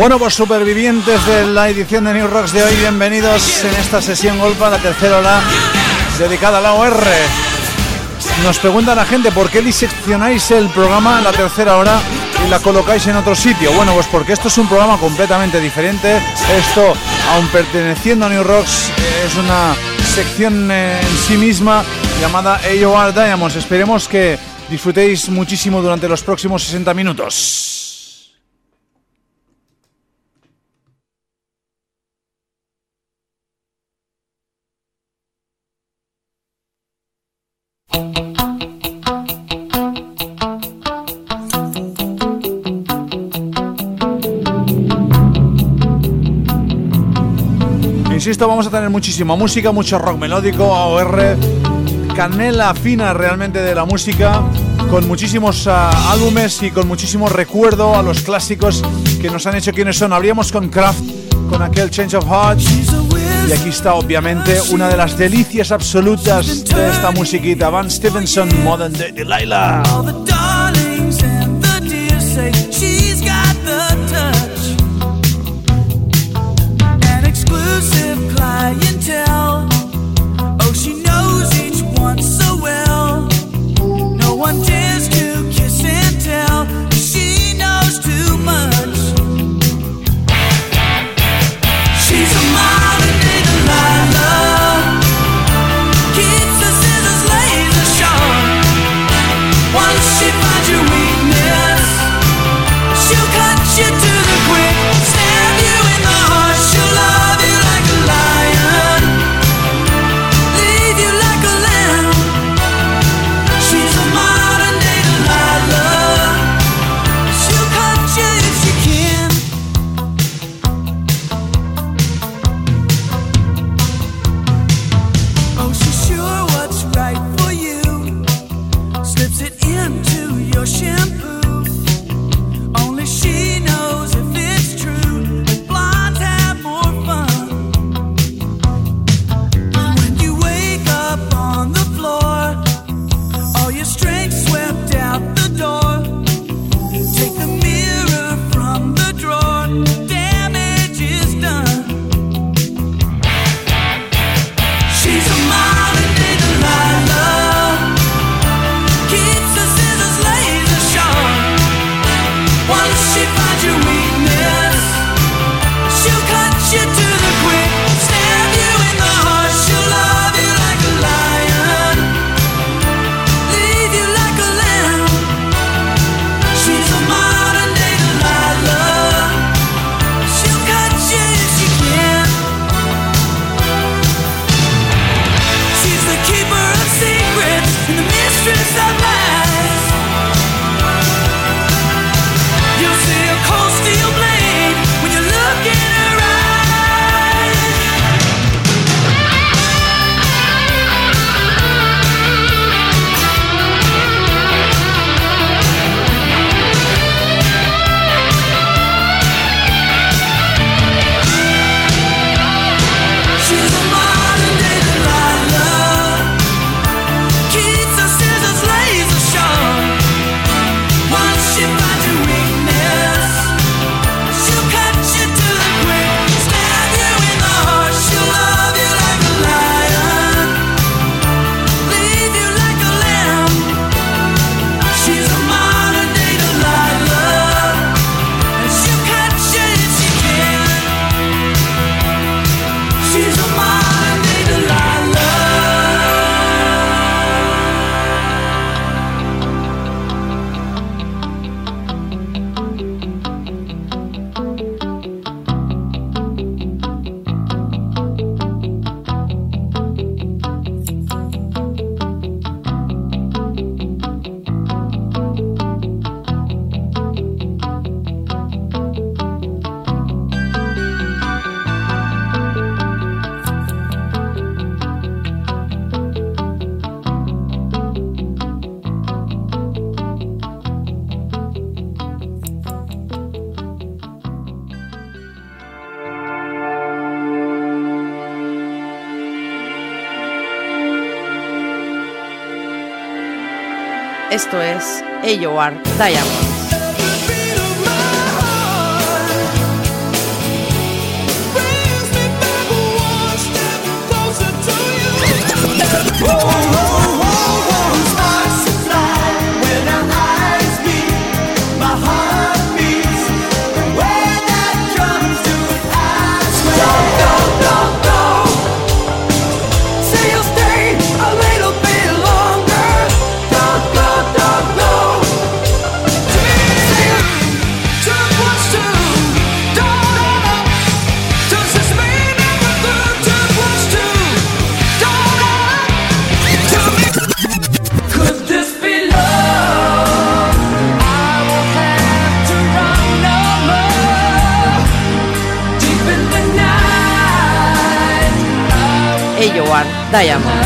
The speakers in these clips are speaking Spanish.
Bueno, pues supervivientes de la edición de New Rocks de hoy, bienvenidos en esta sesión Golpa, la tercera hora dedicada a la OR. Nos pregunta la gente por qué diseccionáis el programa en la tercera hora y la colocáis en otro sitio. Bueno, pues porque esto es un programa completamente diferente. Esto, aun perteneciendo a New Rocks, es una sección en sí misma llamada AOR Diamonds. Esperemos que disfrutéis muchísimo durante los próximos 60 minutos. Insisto, vamos a tener muchísima música, mucho rock melódico, AOR, canela fina realmente de la música, con muchísimos ah, álbumes y con muchísimo recuerdo a los clásicos que nos han hecho quienes son. Habríamos con Kraft, con aquel Change of Heart. Y aquí está obviamente una de las delicias absolutas de esta musiquita, Van Stevenson, Modern Day Delilah. Esto es AOR Diamond. One Diamonds.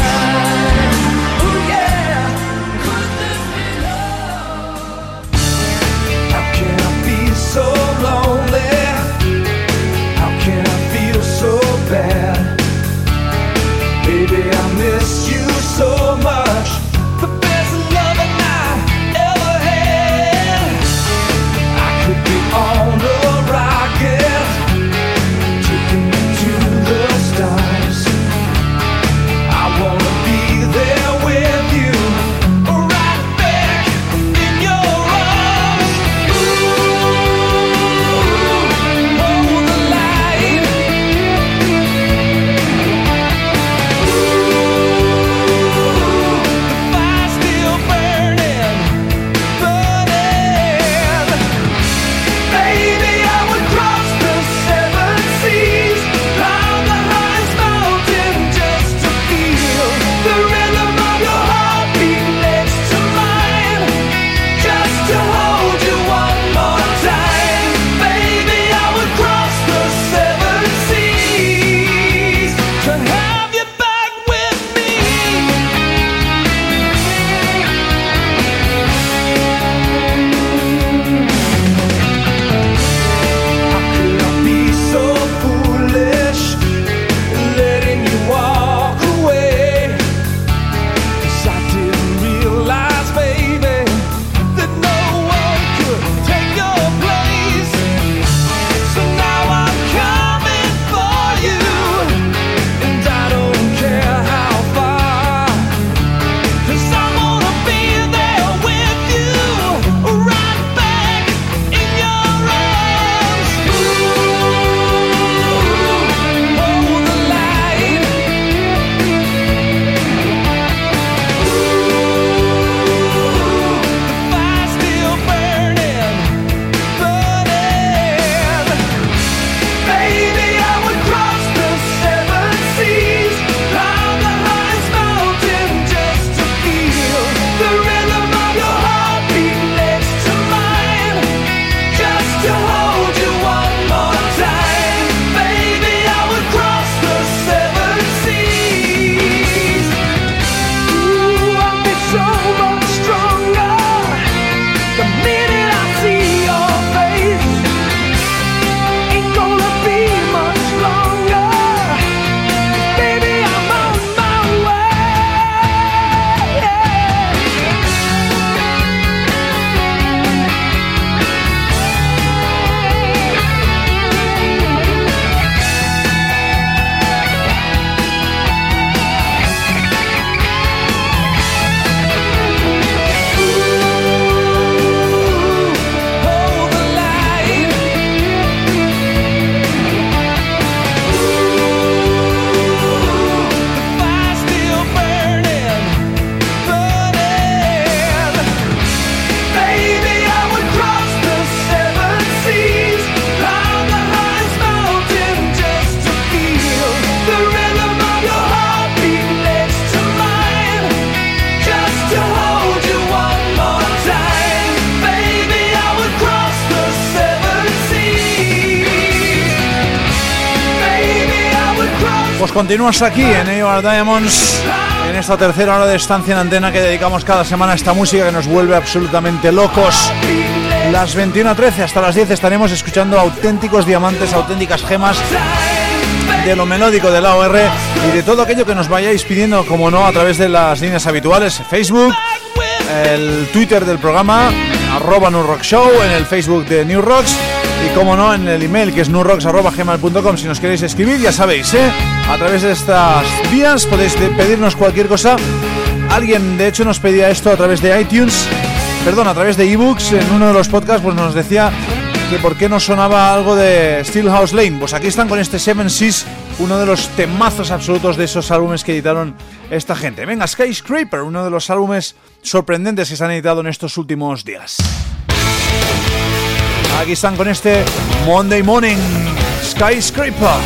Continúas aquí en AOR Diamonds, en esta tercera hora de estancia en antena que dedicamos cada semana a esta música que nos vuelve absolutamente locos. Las 21 a 13 hasta las 10 estaremos escuchando auténticos diamantes, auténticas gemas de lo melódico del AOR y de todo aquello que nos vayáis pidiendo, como no, a través de las líneas habituales, Facebook, el Twitter del programa, arroba New Rock Show, en el Facebook de New Rocks y como no, en el email que es newrocks.gmail.com si nos queréis escribir, ya sabéis, ¿eh? A través de estas vías podéis pedirnos cualquier cosa. Alguien, de hecho, nos pedía esto a través de iTunes, perdón, a través de ebooks, en uno de los podcasts, pues nos decía que por qué no sonaba algo de Steelhouse Lane. Pues aquí están con este Seven Seas, uno de los temazos absolutos de esos álbumes que editaron esta gente. Venga, Skyscraper, uno de los álbumes sorprendentes que se han editado en estos últimos días. Aquí están con este Monday Morning Skyscraper.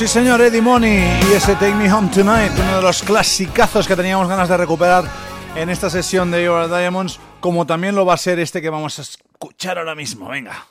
Sí señor, Eddie Money y ese Take Me Home Tonight, uno de los clasicazos que teníamos ganas de recuperar en esta sesión de Your Diamonds, como también lo va a ser este que vamos a escuchar ahora mismo. Venga.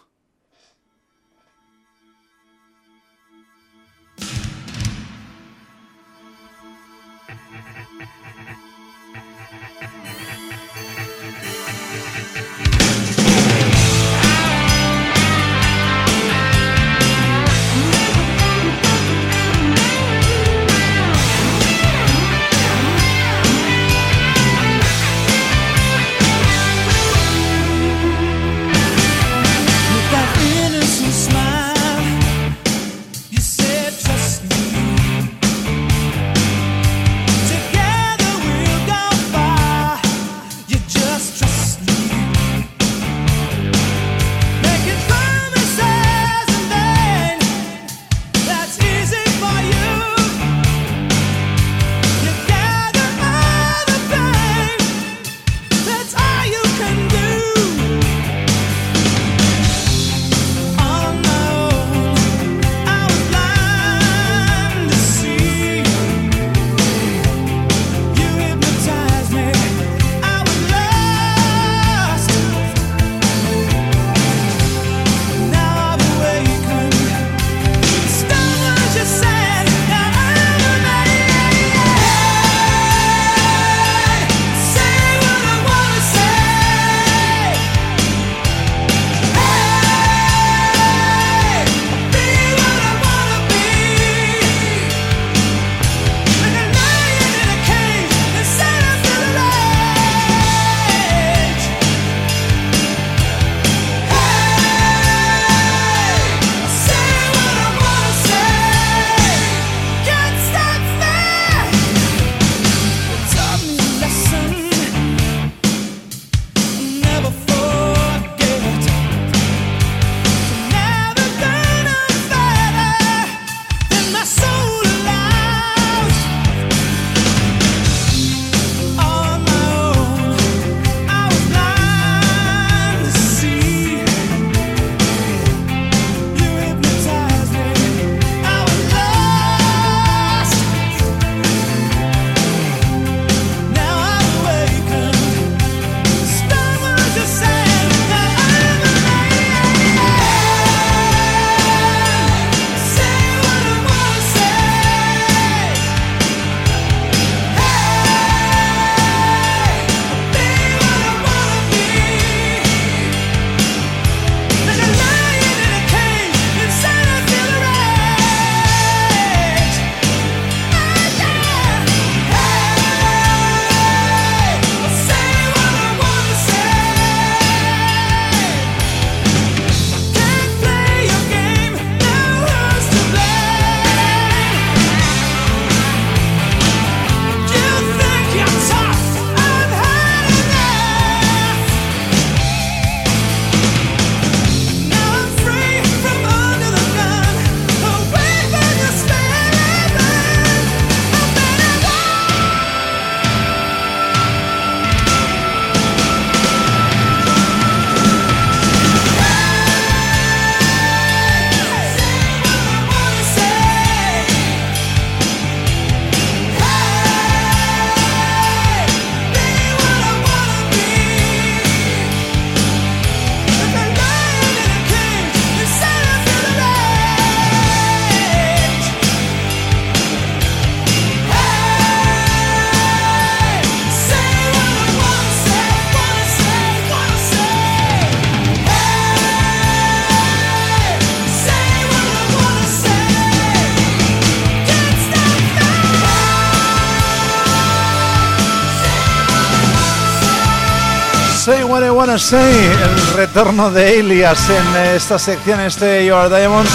What I Wanna Say, el retorno de Elias en esta sección, este Your Diamonds,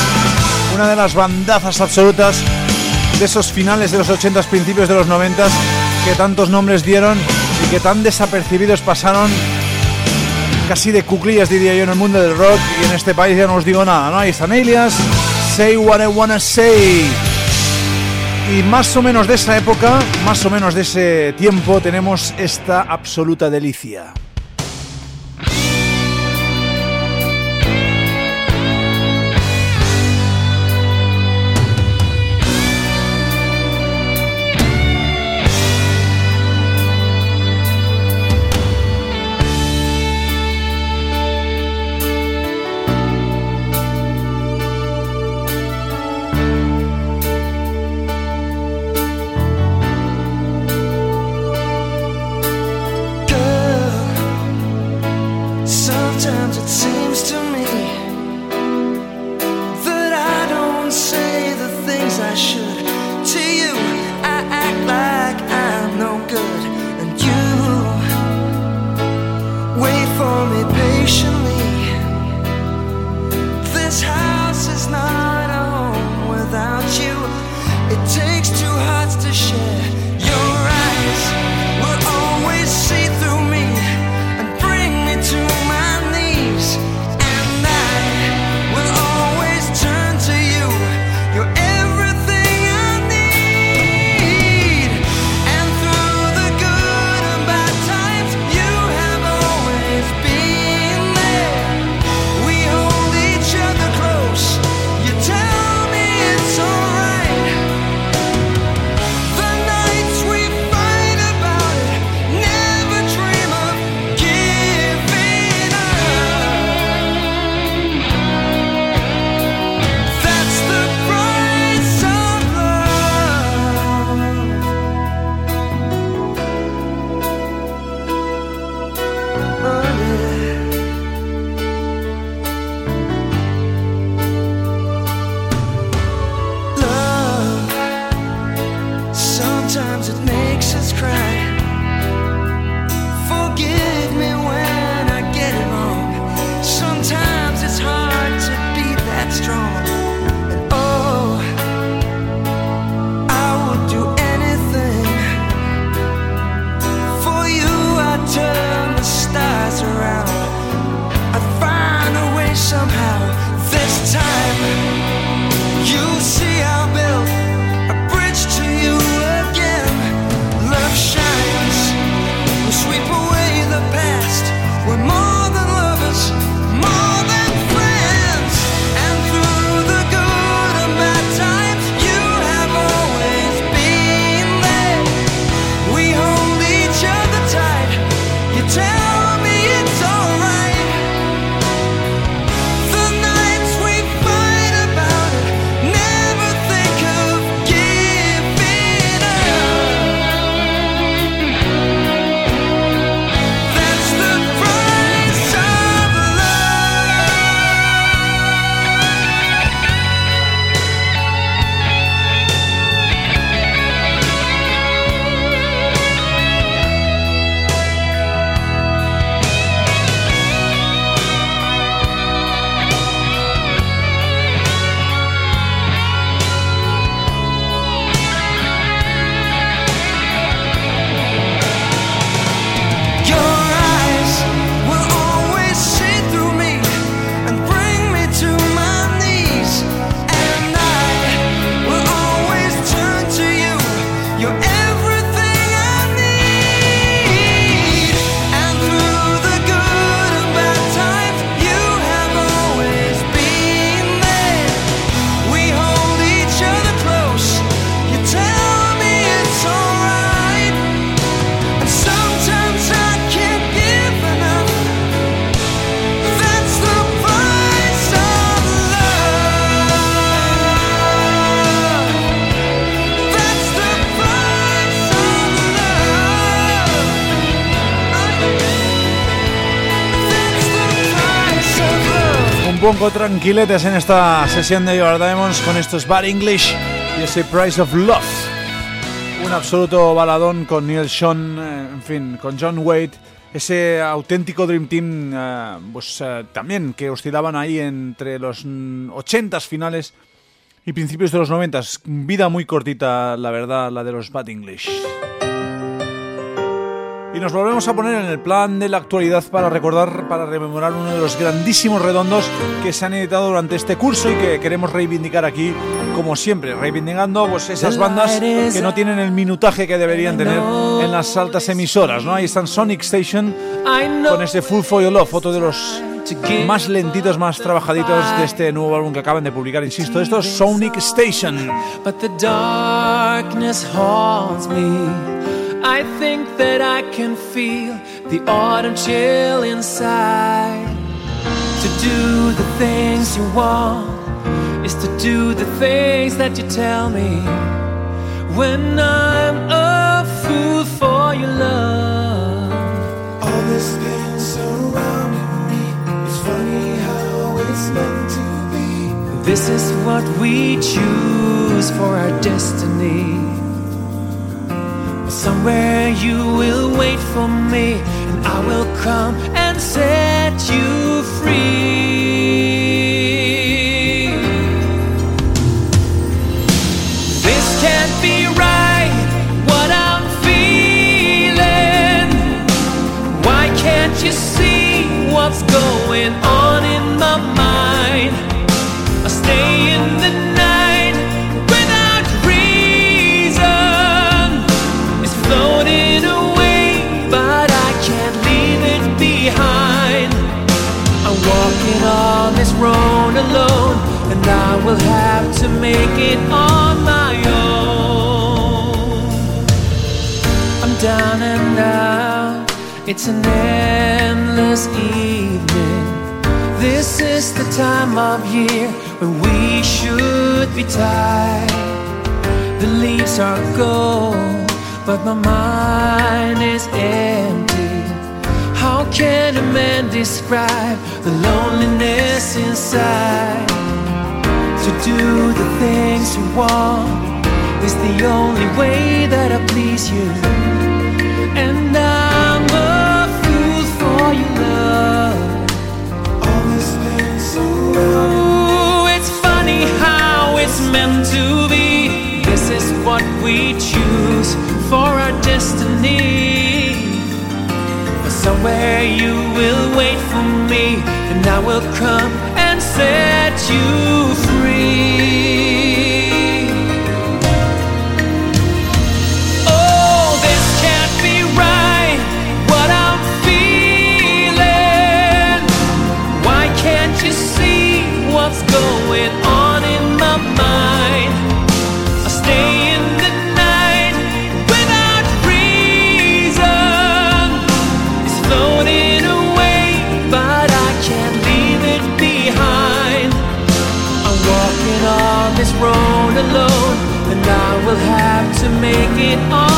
una de las bandazas absolutas de esos finales de los 80s, principios de los 90s, que tantos nombres dieron y que tan desapercibidos pasaron, casi de cuclillas diría yo en el mundo del rock, y en este país ya no os digo nada, ¿no? Ahí están Elias, Say What I Wanna Say. Y más o menos de esa época, más o menos de ese tiempo, tenemos esta absoluta delicia. Tranquiletes en esta sesión de Your Diamonds con estos Bad English y ese Price of Love. Un absoluto baladón con Neil Sean, eh, en fin, con John Wade ese auténtico Dream Team, eh, pues eh, también que oscilaban ahí entre los 80 finales y principios de los 90 Vida muy cortita, la verdad, la de los Bad English. Y nos volvemos a poner en el plan de la actualidad para recordar, para rememorar uno de los grandísimos redondos que se han editado durante este curso y que queremos reivindicar aquí, como siempre, reivindicando pues, esas bandas que no tienen el minutaje que deberían tener en las altas emisoras. ¿no? Ahí están Sonic Station con ese Full for Your Love, otro de los más lentitos, más trabajaditos de este nuevo álbum que acaban de publicar, insisto, esto es Sonic Station. I think that I can feel the autumn chill inside. To do the things you want is to do the things that you tell me. When I'm a fool for your love, all this pain surrounding me is funny how it's meant to be. This is what we choose for our destiny. Somewhere you will wait for me, and I will come and set you free. Make it on my own. I'm down and out, it's an endless evening. This is the time of year when we should be tired. The leaves are gold, but my mind is empty. How can a man describe the loneliness inside? To do the things you want is the only way that I please you. And I'm a fool for your love. This pain so Ooh, it's funny how it's meant to be. This is what we choose for our destiny. Somewhere you will wait for me, and I will come and set you free. it all.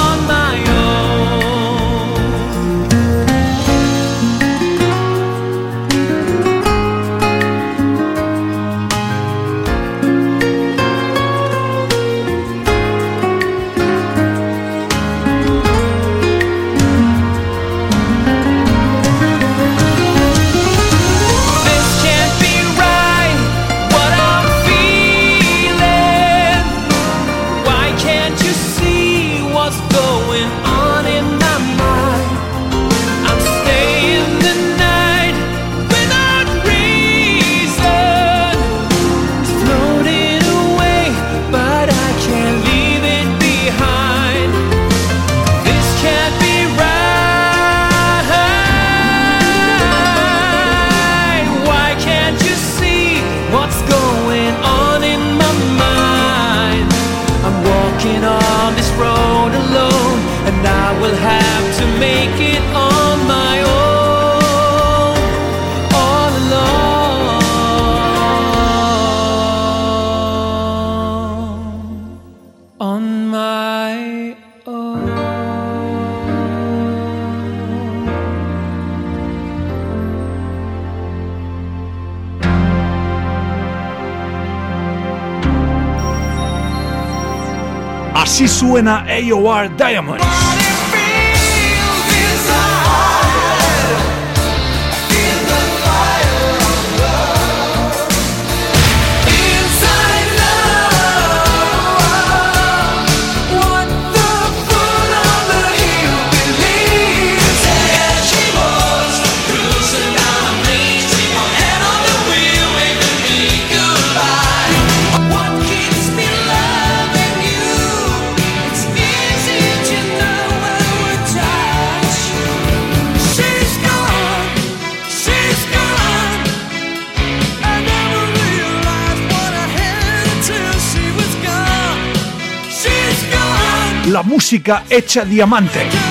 Suena AOR Diamonds. La música hecha diamante.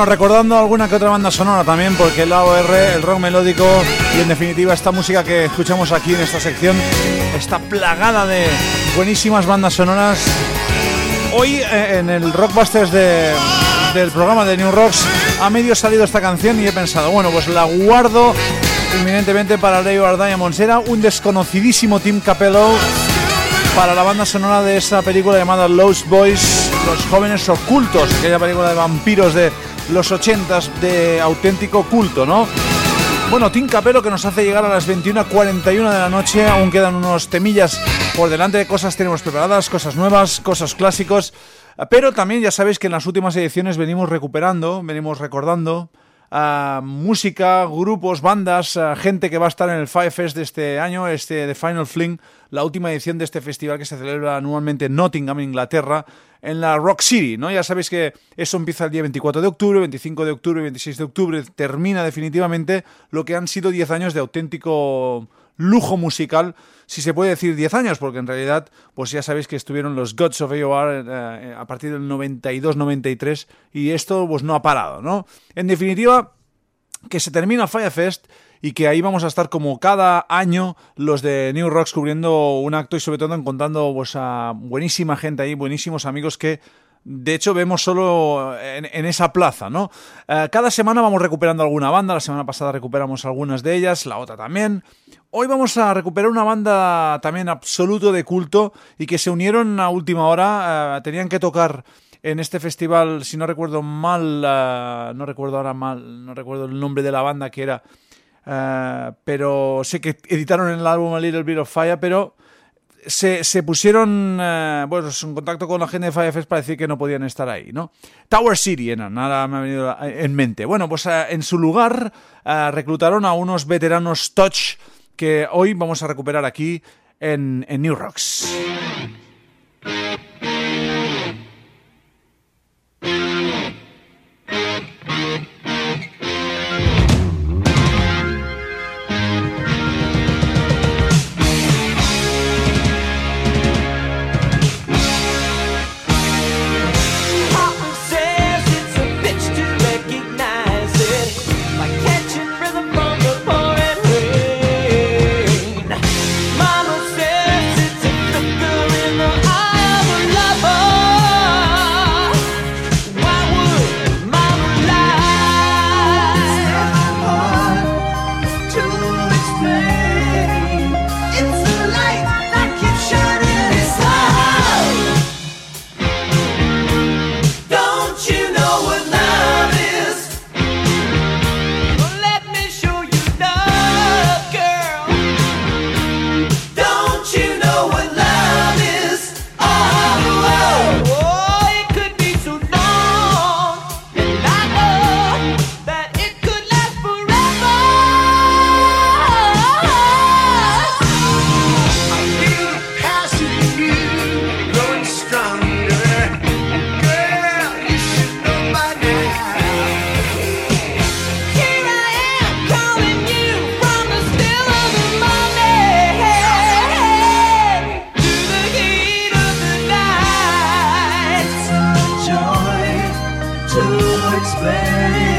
Recordando alguna que otra banda sonora también, porque el AOR, el rock melódico y en definitiva esta música que escuchamos aquí en esta sección está plagada de buenísimas bandas sonoras. Hoy eh, en el Rockbusters del programa de New Rocks ha medio salido esta canción y he pensado, bueno, pues la guardo inminentemente para Leo Diamonds. Era un desconocidísimo Tim Capello para la banda sonora de esa película llamada Lost Boys, Los Jóvenes Ocultos, aquella película de vampiros de los ochentas de auténtico culto, ¿no? Bueno, Tim Capello que nos hace llegar a las 21.41 de la noche, aún quedan unos temillas por delante, cosas tenemos preparadas, cosas nuevas, cosas clásicos, pero también ya sabéis que en las últimas ediciones venimos recuperando, venimos recordando música, grupos, bandas, gente que va a estar en el Firefest de este año, este de Final Fling, la última edición de este festival que se celebra anualmente en Nottingham, Inglaterra, en la Rock City, ¿no? Ya sabéis que eso empieza el día 24 de octubre, 25 de octubre y 26 de octubre termina definitivamente lo que han sido 10 años de auténtico lujo musical, si se puede decir 10 años, porque en realidad, pues ya sabéis que estuvieron los Gods of AOR eh, eh, a partir del 92-93 y esto pues no ha parado, ¿no? En definitiva, que se termina Firefest y que ahí vamos a estar como cada año los de New Rocks cubriendo un acto y sobre todo encontrando pues, a buenísima gente ahí, buenísimos amigos que de hecho, vemos solo en, esa plaza, ¿no? Eh, cada semana vamos recuperando alguna banda. La semana pasada recuperamos algunas de ellas, la otra también. Hoy vamos a recuperar una banda también absoluto de culto y que se unieron a última hora. Eh, tenían que tocar en este festival, si no recuerdo mal, eh, no recuerdo ahora mal, no recuerdo el nombre de la banda que era, pero sé que editaron el álbum A Little Bit of Fire, pero se, pusieron eh, bueno, en contacto con la gente de Firefest para decir que no podían estar ahí, ¿no? Tower City, nada me ha venido en mente. Bueno, pues eh, en su lugar eh, reclutaron a unos veteranos Touch que hoy vamos a recuperar aquí en, en New Rocks. it's.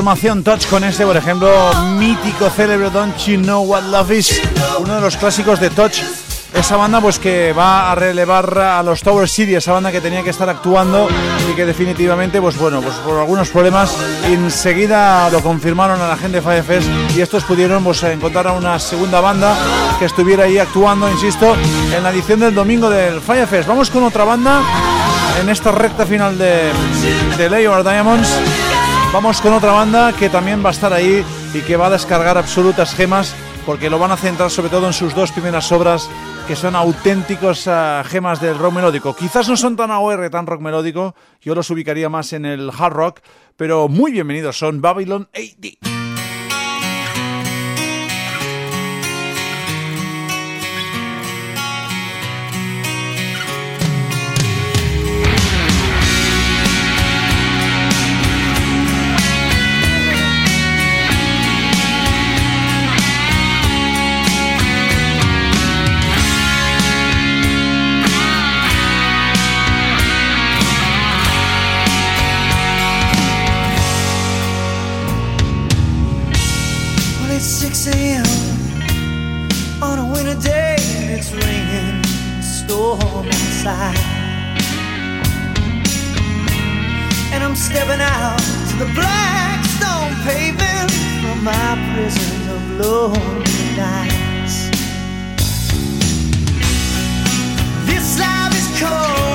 Formación Touch con este, por ejemplo, mítico, célebre Don't You Know What Love Is, uno de los clásicos de Touch esa banda pues que va a relevar a los Tower City, esa banda que tenía que estar actuando y que definitivamente pues bueno, pues por algunos problemas enseguida lo confirmaron a la gente de Firefest y estos pudieron pues encontrar a una segunda banda que estuviera ahí actuando, insisto, en la edición del domingo del Firefest. Vamos con otra banda en esta recta final de, de Layer Diamonds. Vamos con otra banda que también va a estar ahí y que va a descargar absolutas gemas porque lo van a centrar sobre todo en sus dos primeras obras que son auténticos uh, gemas del rock melódico. Quizás no son tan AOR, tan rock melódico, yo los ubicaría más en el hard rock, pero muy bienvenidos son Babylon AD. The black stone pavement from my prison of lonely nights. This life is cold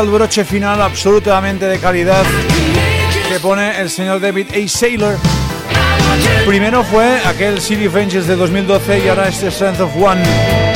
el broche final absolutamente de calidad que pone el señor David A. Saylor. Primero fue aquel City of de 2012 y ahora este Strength of One,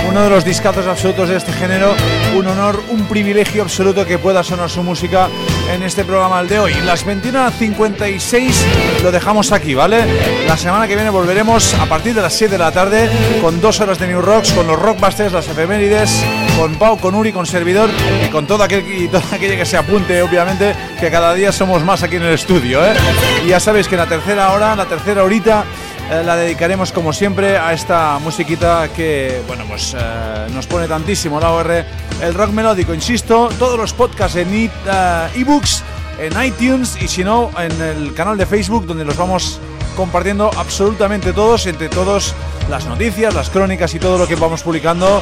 uno de los discazos absolutos de este género. Un honor, un privilegio absoluto que pueda sonar su música en este programa el de hoy. Las 21.56 lo dejamos aquí, ¿vale? La semana que viene volveremos a partir de las 7 de la tarde con dos horas de New Rocks, con los Rockbusters, las efemérides, con Pau, con Uri, con Servidor y con todo aquel toda aquella que se apunte, obviamente, que cada día somos más aquí en el estudio, ¿eh? Y ya sabéis que en la tercera hora, la tercera horita, eh, la dedicaremos como siempre a esta musiquita que, bueno, pues eh, nos pone tantísimo la OR, el rock melódico, insisto, todos los podcasts en eh, ebooks, en iTunes y si no, en el canal de Facebook donde los vamos compartiendo absolutamente todos, entre todos las noticias, las crónicas y todo lo que vamos publicando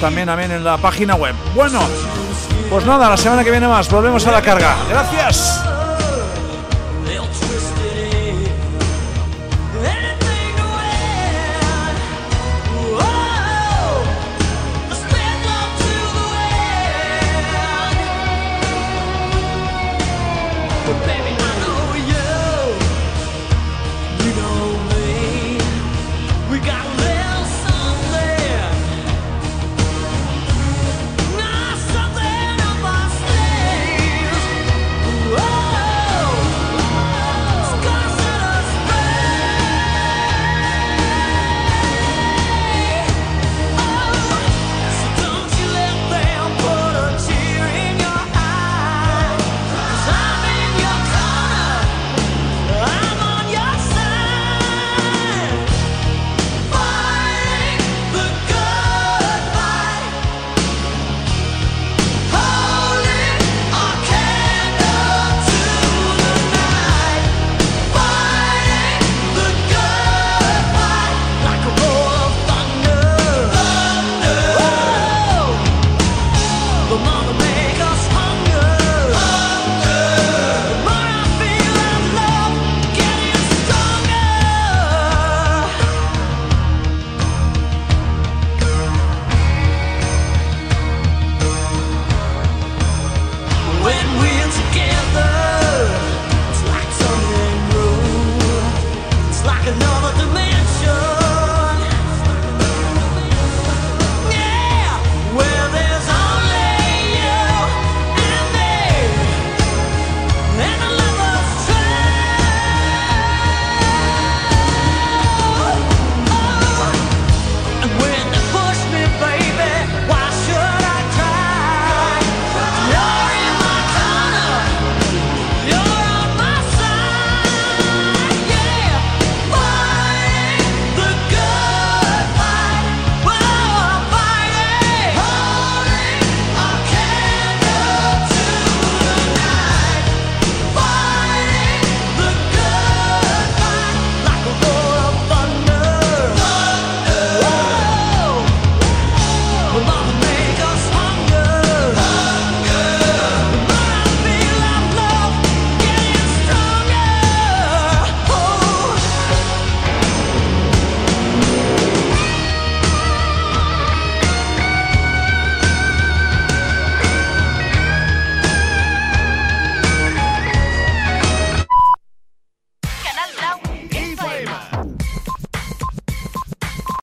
también, también en la página web. Bueno, pues nada, la semana que viene más, volvemos a la carga. Gracias.